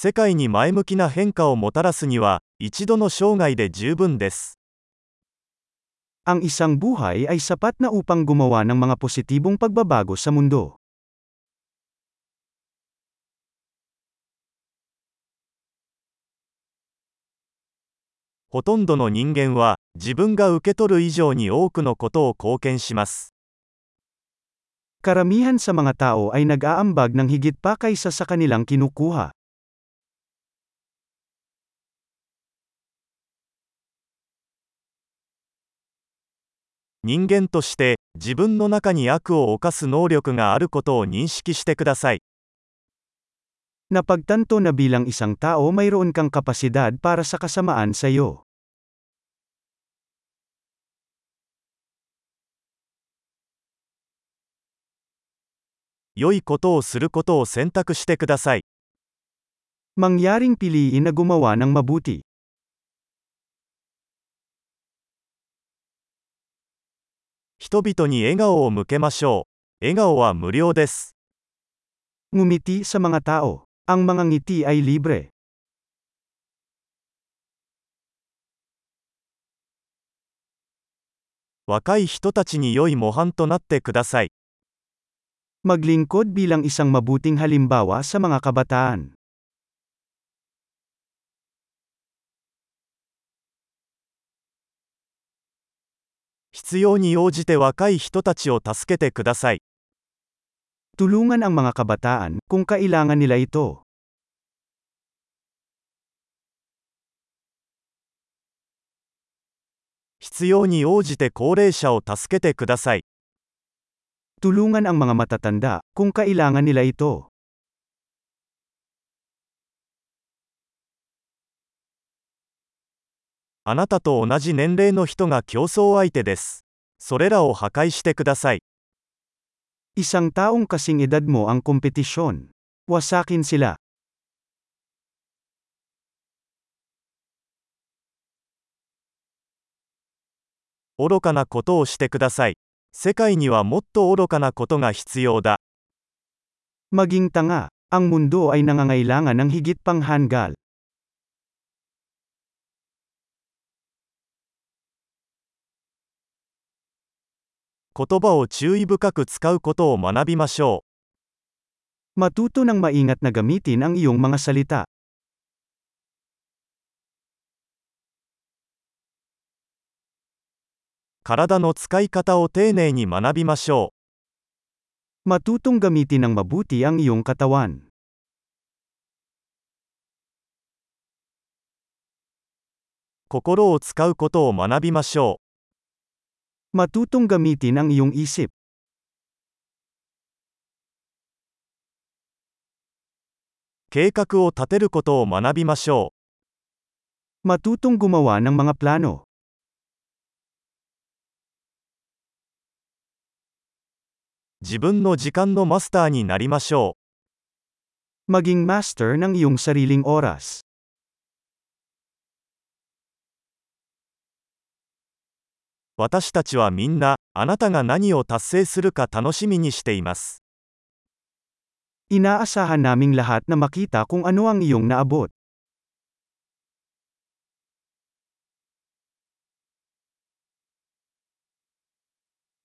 世界に前向きな変化をもたらすには、一度の生涯で十分です。 Ang isang buhay ay sapat na upang gumawa ng mga positibong pagbabago sa mundo. ほとんどの人間は、自分が受け取る以上に多くのことを貢献します。 Karamihan sa mga tao ay nag-aambag ng higit pa kaysa sa kanilang kinukuha. 人間として、自分の中に悪を犯す能力があることを認識してください。 Napagtanto na bilang isang tao mayroon kang kapasidad para sa kasamaan sa iyo. 良いことをすることを選択してください。 Mangyaring piliin na gumawa ng mabuti. 人々に笑顔を向けましょう。笑顔は無料です。 Ngumiti sa mga tao. Ang mga ngiti ay libre. 若い人たちに良い模範となってください。 Maglingkod bilang isang mabuting halimbawa sa mga kabataan. 必要に応じて若い人たちを助けてください。Tulungan ang mga kabataan kung kailangan nila ito. 必要に応じて高齢者を助けてください。Tulungan ang mga matatanda kung kailangan nila ito. あなたと同じ年齢の人が競争相手です。それらを破壊してください。Isang taong kasing edad mo ang kompetisyon. Wasakin sila. 愚かなことをしてください。世界にはもっと愚かなことが必要だ。Maging tanga. Ang mundo ay nangangailangan ng higit pang hanggal. 言葉を注意深く使うことを学びましょ Matuto ng maingat na gamitin ang iyong mga salita. う。体の使い方を丁寧に学びましょう。Matutong gamitin ng mabuti ang iyong katawan. 心を使うことを学びましょ Matutong gamitin ang iyong isip. Keikak o tateru koto o manabimashou. Matutong gumawa ng mga plano. Jibun no jikan no master ni narimashou. Maging master ng iyong sariling oras. 私たちはみんな、あなたが何を達成するか楽しみにしています。 Inaasahan naming lahat na makita kung ano ang iyong naabot.